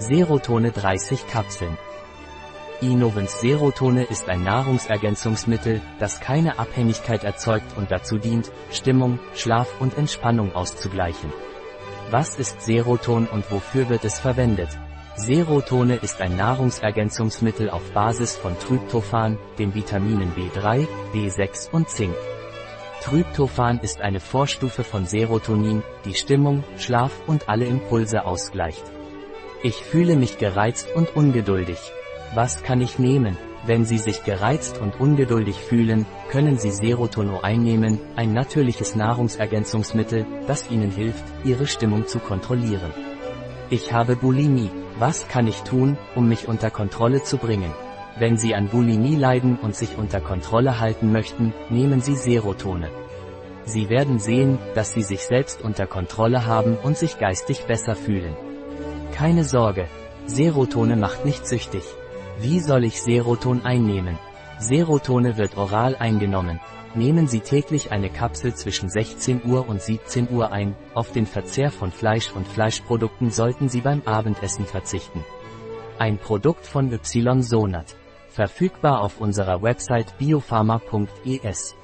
Serotone 30 Kapseln. Inovens Serotone ist ein Nahrungsergänzungsmittel, das keine Abhängigkeit erzeugt und dazu dient, Stimmung, Schlaf und Entspannung auszugleichen. Was ist Seroton und wofür wird es verwendet? Serotone ist ein Nahrungsergänzungsmittel auf Basis von Tryptophan, den Vitaminen B3, B6 und Zink. Tryptophan ist eine Vorstufe von Serotonin, die Stimmung, Schlaf und alle Impulse ausgleicht. Ich fühle mich gereizt und ungeduldig. Was kann ich nehmen? Wenn Sie sich gereizt und ungeduldig fühlen, können Sie Serotono einnehmen, ein natürliches Nahrungsergänzungsmittel, das Ihnen hilft, Ihre Stimmung zu kontrollieren. Ich habe Bulimie. Was kann ich tun, um mich unter Kontrolle zu bringen? Wenn Sie an Bulimie leiden und sich unter Kontrolle halten möchten, nehmen Sie Serotone. Sie werden sehen, dass Sie sich selbst unter Kontrolle haben und sich geistig besser fühlen. Keine Sorge. Serotone macht nicht süchtig. Wie soll ich Seroton einnehmen? Serotone wird oral eingenommen. Nehmen Sie täglich eine Kapsel zwischen 16 Uhr und 17 Uhr ein, auf den Verzehr von Fleisch und Fleischprodukten sollten Sie beim Abendessen verzichten. Ein Produkt von Ysonat. Verfügbar auf unserer Website biopharma.es.